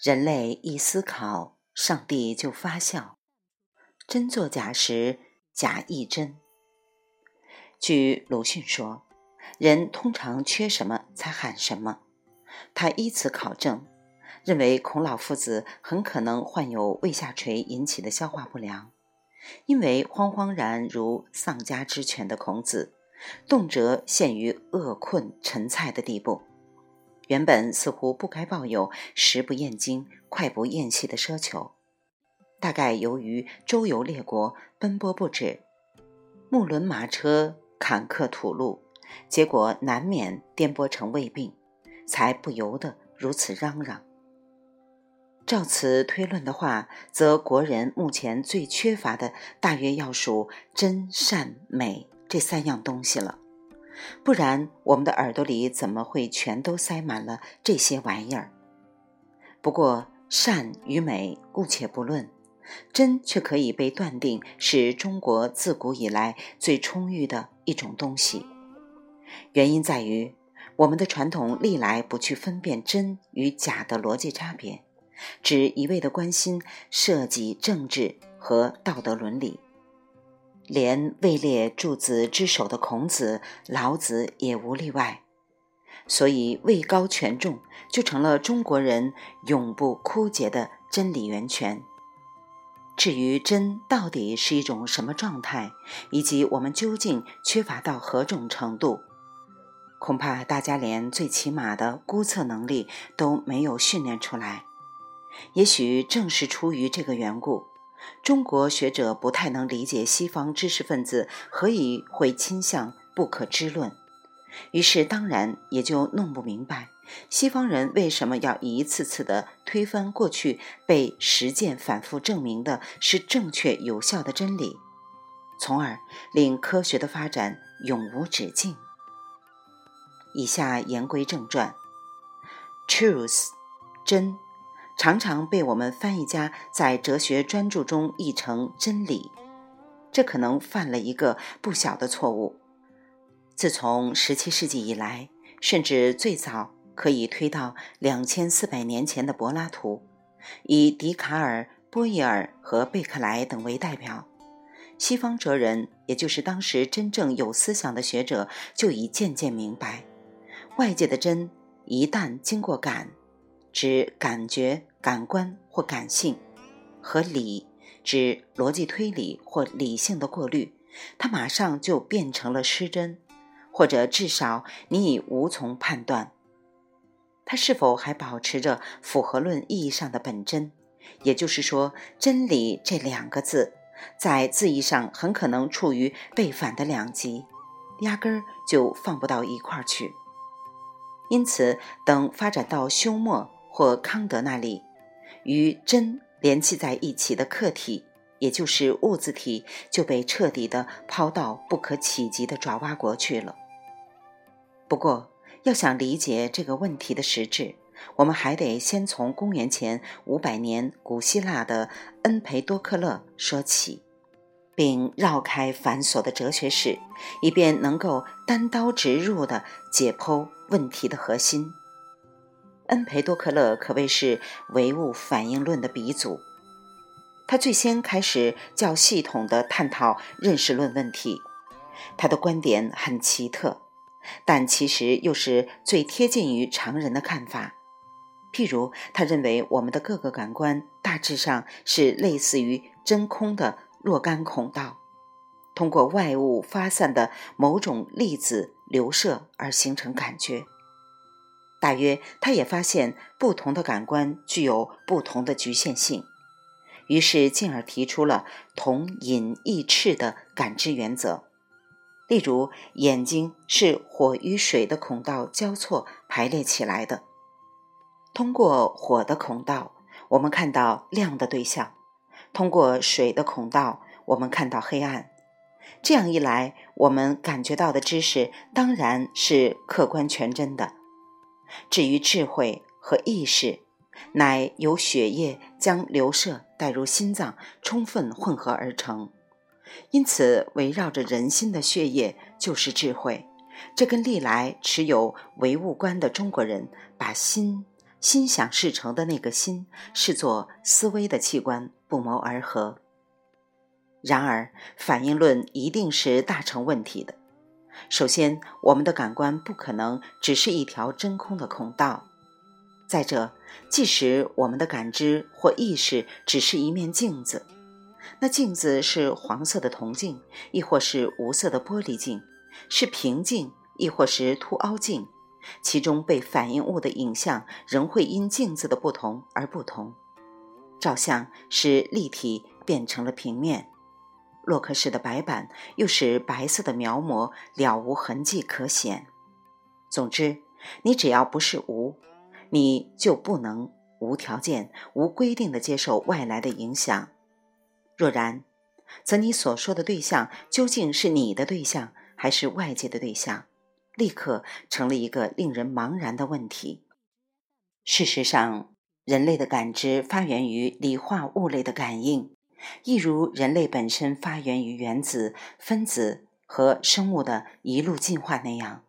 人类一思考，上帝就发笑。真作假时，假亦真。据鲁迅说，人通常缺什么才喊什么。他依此考证，认为孔老夫子很可能患有胃下垂引起的消化不良，因为慌慌然如丧家之犬的孔子，动辄陷于饿困陈菜的地步。原本似乎不该抱有食不厌精、脍不厌细的奢求，大概由于周游列国、奔波不止，木轮马车坎坷土路，结果难免颠簸成胃病，才不由得如此嚷嚷。照此推论的话，则国人目前最缺乏的大约要数真、善、美这三样东西了。不然，我们的耳朵里怎么会全都塞满了这些玩意儿？不过，善与美姑且不论，真却可以被断定是中国自古以来最充裕的一种东西。原因在于，我们的传统历来不去分辨真与假的逻辑差别，只一味地关心涉及政治和道德伦理。连位列诸子之首的孔子、老子也无例外，所以位高权重就成了中国人永不枯竭的真理源泉。至于真到底是一种什么状态，以及我们究竟缺乏到何种程度，恐怕大家连最起码的估测能力都没有训练出来。也许正是出于这个缘故。中国学者不太能理解西方知识分子何以会倾向不可知论，于是当然也就弄不明白西方人为什么要一次次的推翻过去被实践反复证明的是正确有效的真理，从而令科学的发展永无止境。以下言归正传，truth，真。常常被我们翻译家在哲学专著中译成真理，这可能犯了一个不小的错误。自从十七世纪以来，甚至最早可以推到两千四百年前的柏拉图，以笛卡尔、波义尔和贝克莱等为代表，西方哲人，也就是当时真正有思想的学者，就已渐渐明白，外界的真一旦经过感。指感觉、感官或感性，和理指逻辑推理或理性的过滤，它马上就变成了失真，或者至少你已无从判断，它是否还保持着符合论意义上的本真。也就是说，真理这两个字，在字义上很可能处于背反的两极，压根儿就放不到一块儿去。因此，等发展到休谟。或康德那里，与真联系在一起的客体，也就是物自体，就被彻底的抛到不可企及的爪哇国去了。不过，要想理解这个问题的实质，我们还得先从公元前五百年古希腊的恩培多克勒说起，并绕开繁琐的哲学史，以便能够单刀直入地解剖问题的核心。恩培多克勒可谓是唯物反应论的鼻祖。他最先开始较系统地探讨认识论问题。他的观点很奇特，但其实又是最贴近于常人的看法。譬如，他认为我们的各个感官大致上是类似于真空的若干孔道，通过外物发散的某种粒子流射而形成感觉。大约，他也发现不同的感官具有不同的局限性，于是进而提出了同隐异赤的感知原则。例如，眼睛是火与水的孔道交错排列起来的，通过火的孔道，我们看到亮的对象；通过水的孔道，我们看到黑暗。这样一来，我们感觉到的知识当然是客观全真的。至于智慧和意识，乃由血液将流射带入心脏，充分混合而成。因此，围绕着人心的血液就是智慧。这跟历来持有唯物观的中国人把心心想事成的那个心视作思维的器官，不谋而合。然而，反应论一定是大成问题的。首先，我们的感官不可能只是一条真空的孔道；再者，即使我们的感知或意识只是一面镜子，那镜子是黄色的铜镜，亦或是无色的玻璃镜，是平镜，亦或是凸凹镜，其中被反应物的影像仍会因镜子的不同而不同。照相使立体变成了平面。洛克式的白板又使白色的描摹了无痕迹可显。总之，你只要不是无，你就不能无条件、无规定的接受外来的影响。若然，则你所说的对象究竟是你的对象，还是外界的对象，立刻成了一个令人茫然的问题。事实上，人类的感知发源于理化物类的感应。亦如人类本身发源于原子、分子和生物的一路进化那样，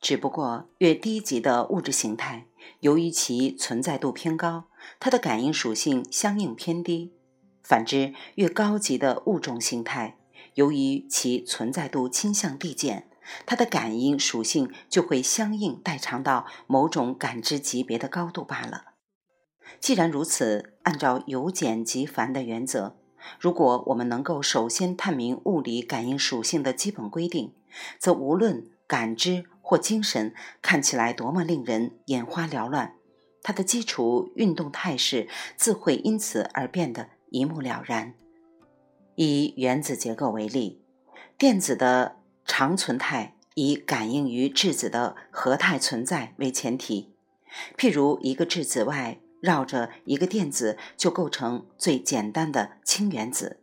只不过越低级的物质形态，由于其存在度偏高，它的感应属性相应偏低；反之，越高级的物种形态，由于其存在度倾向递减，它的感应属性就会相应代偿到某种感知级别的高度罢了。既然如此，按照由简及繁的原则，如果我们能够首先探明物理感应属性的基本规定，则无论感知或精神看起来多么令人眼花缭乱，它的基础运动态势自会因此而变得一目了然。以原子结构为例，电子的长存态以感应于质子的合态存在为前提，譬如一个质子外。绕着一个电子就构成最简单的氢原子。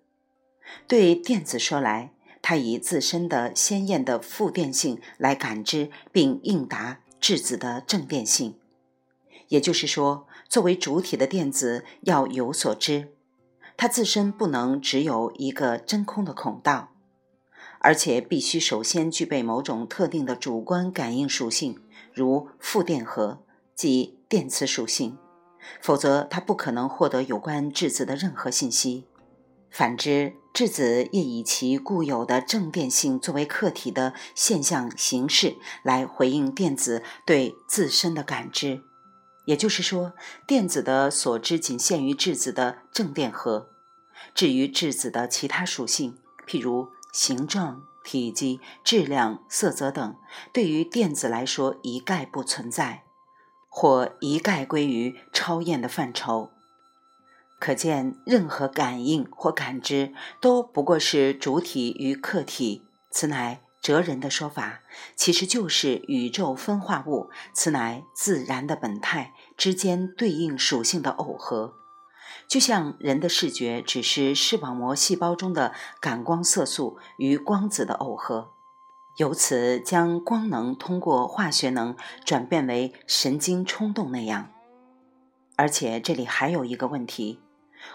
对电子说来，它以自身的鲜艳的负电性来感知并应答质子的正电性。也就是说，作为主体的电子要有所知，它自身不能只有一个真空的孔道，而且必须首先具备某种特定的主观感应属性，如负电荷，即电磁属性。否则，它不可能获得有关质子的任何信息。反之，质子也以其固有的正电性作为客体的现象形式来回应电子对自身的感知。也就是说，电子的所知仅限于质子的正电荷。至于质子的其他属性，譬如形状、体积、质量、色泽等，对于电子来说一概不存在。或一概归于超验的范畴，可见任何感应或感知都不过是主体与客体，此乃哲人的说法，其实就是宇宙分化物，此乃自然的本态之间对应属性的耦合，就像人的视觉只是视网膜细胞中的感光色素与光子的耦合。由此将光能通过化学能转变为神经冲动那样，而且这里还有一个问题：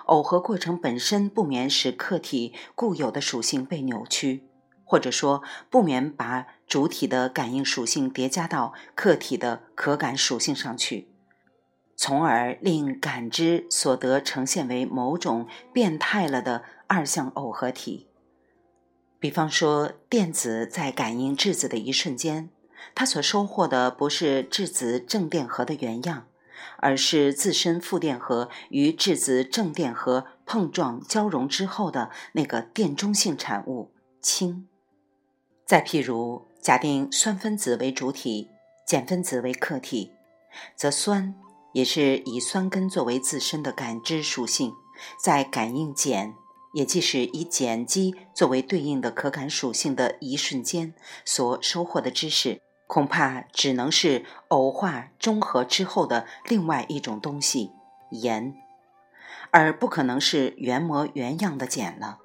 耦合过程本身不免使客体固有的属性被扭曲，或者说不免把主体的感应属性叠加到客体的可感属性上去，从而令感知所得呈现为某种变态了的二项耦合体。比方说，电子在感应质子的一瞬间，它所收获的不是质子正电荷的原样，而是自身负电荷与质子正电荷碰撞交融之后的那个电中性产物氢。再譬如，假定酸分子为主体，碱分子为客体，则酸也是以酸根作为自身的感知属性，在感应碱。也即是以碱基作为对应的可感属性的一瞬间所收获的知识，恐怕只能是偶化中和之后的另外一种东西——盐，而不可能是原模原样的碱了。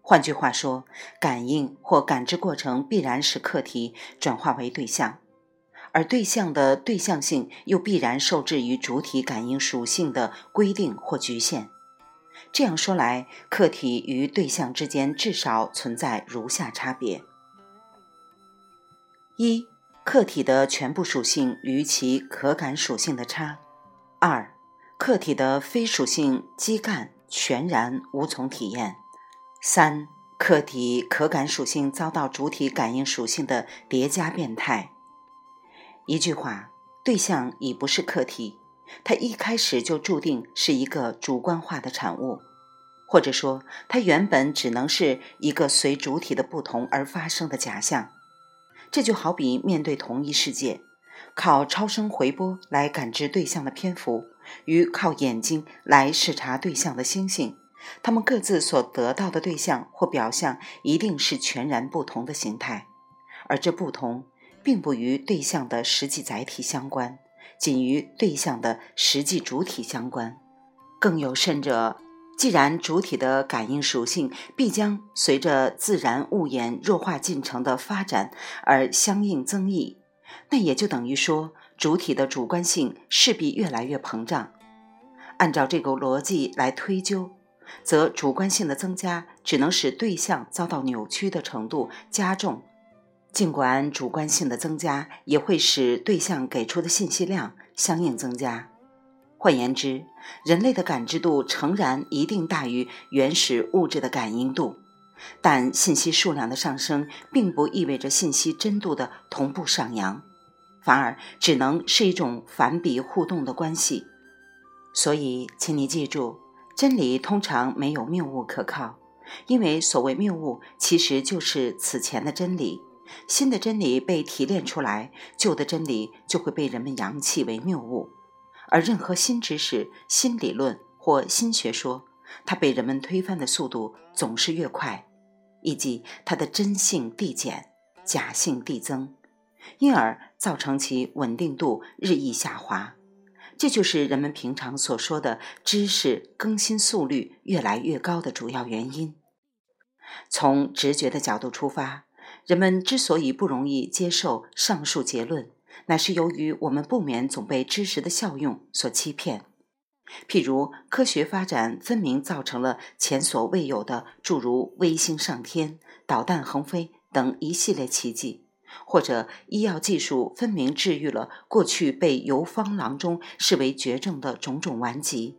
换句话说，感应或感知过程必然使客体转化为对象，而对象的对象性又必然受制于主体感应属性的规定或局限。这样说来，客体与对象之间至少存在如下差别：一、客体的全部属性与其可感属性的差；二、客体的非属性基干全然无从体验；三、客体可感属性遭到主体感应属性的叠加变态。一句话，对象已不是客体，它一开始就注定是一个主观化的产物，或者说，它原本只能是一个随主体的不同而发生的假象。这就好比面对同一世界，靠超声回波来感知对象的篇幅，与靠眼睛来视察对象的星星，它们各自所得到的对象或表象一定是全然不同的形态，而这不同并不与对象的实际载体相关，仅与对象的实际主体相关。更有甚者。既然主体的感应属性必将随着自然物演弱化进程的发展而相应增益，那也就等于说，主体的主观性势必越来越膨胀。按照这个逻辑来推究，则主观性的增加只能使对象遭到扭曲的程度加重，尽管主观性的增加也会使对象给出的信息量相应增加。换言之，人类的感知度诚然一定大于原始物质的感应度，但信息数量的上升并不意味着信息真度的同步上扬，反而只能是一种反比互动的关系。所以，请你记住，真理通常没有谬误可靠，因为所谓谬误其实就是此前的真理。新的真理被提炼出来，旧的真理就会被人们扬弃为谬误。而任何新知识、新理论或新学说，它被人们推翻的速度总是越快，以及它的真性递减，假性递增，因而造成其稳定度日益下滑。这就是人们平常所说的知识更新速率越来越高的主要原因。从直觉的角度出发，人们之所以不容易接受上述结论。乃是由于我们不免总被知识的效用所欺骗，譬如科学发展分明造成了前所未有的诸如卫星上天、导弹横飞等一系列奇迹，或者医药技术分明治愈了过去被游方郎中视为绝症的种种顽疾，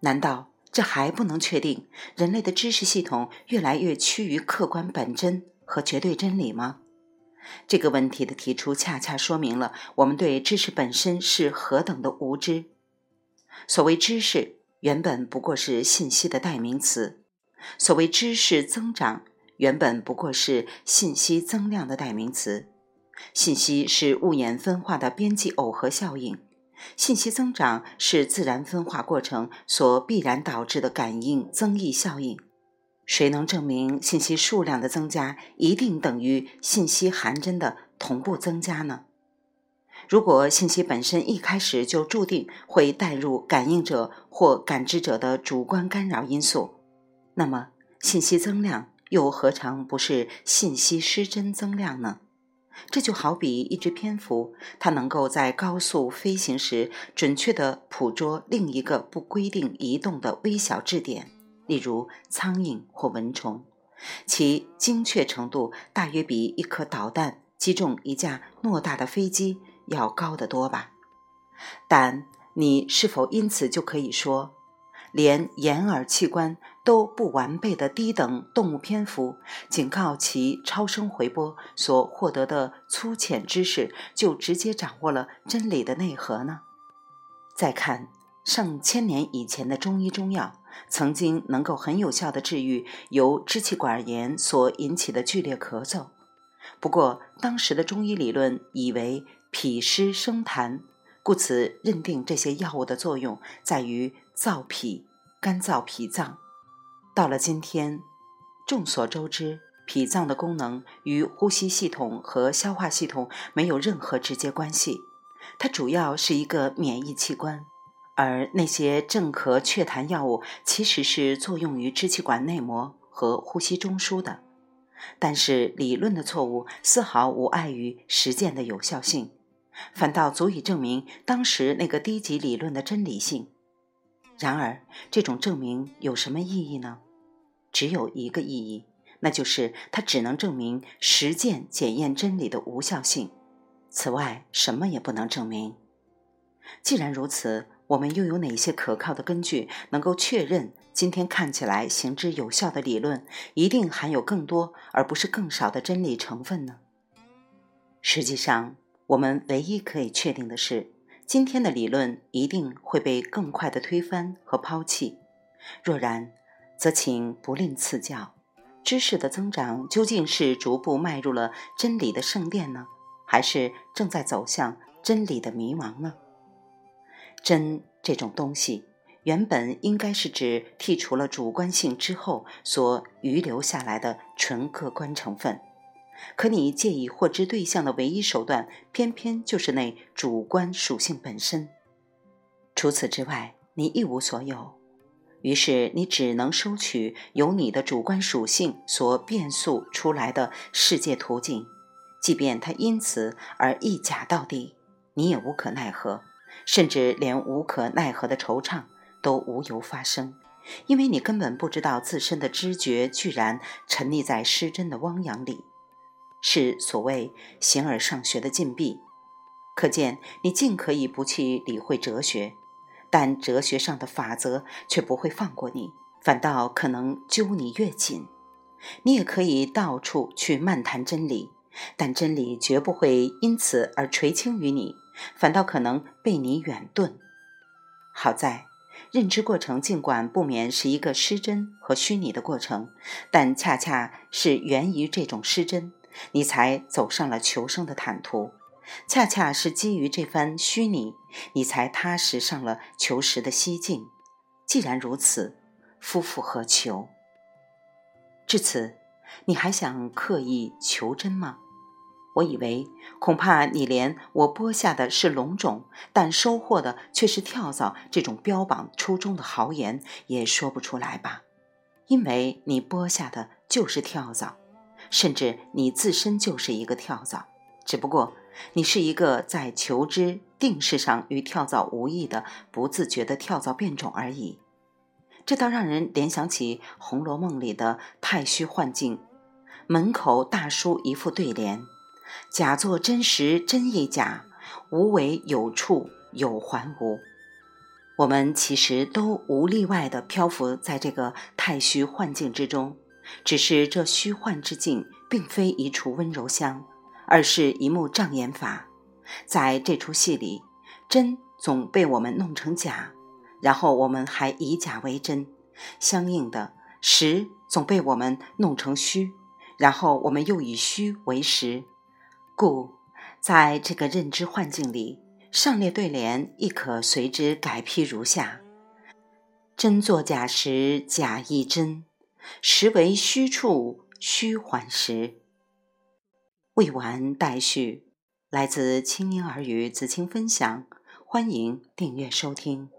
难道这还不能确定人类的知识系统越来越趋于客观本真和绝对真理吗？这个问题的提出，恰恰说明了我们对知识本身是何等的无知。所谓知识，原本不过是信息的代名词；所谓知识增长，原本不过是信息增量的代名词。信息是物演分化的边际耦合效应，信息增长是自然分化过程所必然导致的感应增益效应。谁能证明信息数量的增加一定等于信息含真的同步增加呢？如果信息本身一开始就注定会带入感应者或感知者的主观干扰因素，那么信息增量又何尝不是信息失真增量呢？这就好比一只蝙蝠，它能够在高速飞行时准确地捕捉另一个不规定移动的微小质点。例如苍蝇或蚊虫，其精确程度大约比一颗导弹击中一架偌大的飞机要高得多吧？但你是否因此就可以说，连眼耳器官都不完备的低等动物蝙蝠，仅靠其超声回波所获得的粗浅知识，就直接掌握了真理的内核呢？再看上千年以前的中医中药。曾经能够很有效的治愈由支气管炎所引起的剧烈咳嗽，不过当时的中医理论以为脾湿生痰，故此认定这些药物的作用在于燥脾、干燥脾脏。到了今天，众所周知，脾脏的功能与呼吸系统和消化系统没有任何直接关系，它主要是一个免疫器官。而那些镇咳祛痰药物其实是作用于支气管内膜和呼吸中枢的，但是理论的错误丝毫无碍于实践的有效性，反倒足以证明当时那个低级理论的真理性。然而，这种证明有什么意义呢？只有一个意义，那就是它只能证明实践检验真理的无效性。此外，什么也不能证明。既然如此，我们又有哪些可靠的根据能够确认今天看起来行之有效的理论一定含有更多而不是更少的真理成分呢？实际上，我们唯一可以确定的是，今天的理论一定会被更快的推翻和抛弃。若然，则请不吝赐教。知识的增长究竟是逐步迈入了真理的圣殿呢，还是正在走向真理的迷茫呢？真这种东西，原本应该是指剔除了主观性之后所余留下来的纯客观成分。可你借以获知对象的唯一手段，偏偏就是那主观属性本身。除此之外，你一无所有。于是你只能收取由你的主观属性所变塑出来的世界图景，即便它因此而一假到底，你也无可奈何。甚至连无可奈何的惆怅都无由发生，因为你根本不知道自身的知觉居然沉溺在失真的汪洋里，是所谓形而上学的禁闭。可见你尽可以不去理会哲学，但哲学上的法则却不会放过你，反倒可能揪你越紧。你也可以到处去漫谈真理，但真理绝不会因此而垂青于你。反倒可能被你远遁。好在，认知过程尽管不免是一个失真和虚拟的过程，但恰恰是源于这种失真，你才走上了求生的坦途；恰恰是基于这番虚拟，你才踏实上了求实的西径。既然如此，夫复何求？至此，你还想刻意求真吗？我以为，恐怕你连我播下的是龙种，但收获的却是跳蚤这种标榜初衷的豪言也说不出来吧？因为你播下的就是跳蚤，甚至你自身就是一个跳蚤，只不过你是一个在求知定势上与跳蚤无异的不自觉的跳蚤变种而已。这倒让人联想起《红楼梦》里的太虚幻境，门口大书一副对联。假作真实真亦假，无为有处有还无。我们其实都无例外地漂浮在这个太虚幻境之中，只是这虚幻之境并非一处温柔乡，而是一幕障眼法。在这出戏里，真总被我们弄成假，然后我们还以假为真；相应的，实总被我们弄成虚，然后我们又以虚为实。故，在这个认知幻境里，上列对联亦可随之改批如下：真作假时，假亦真；实为虚处，虚还实。未完待续。来自清音儿语子青分享，欢迎订阅收听。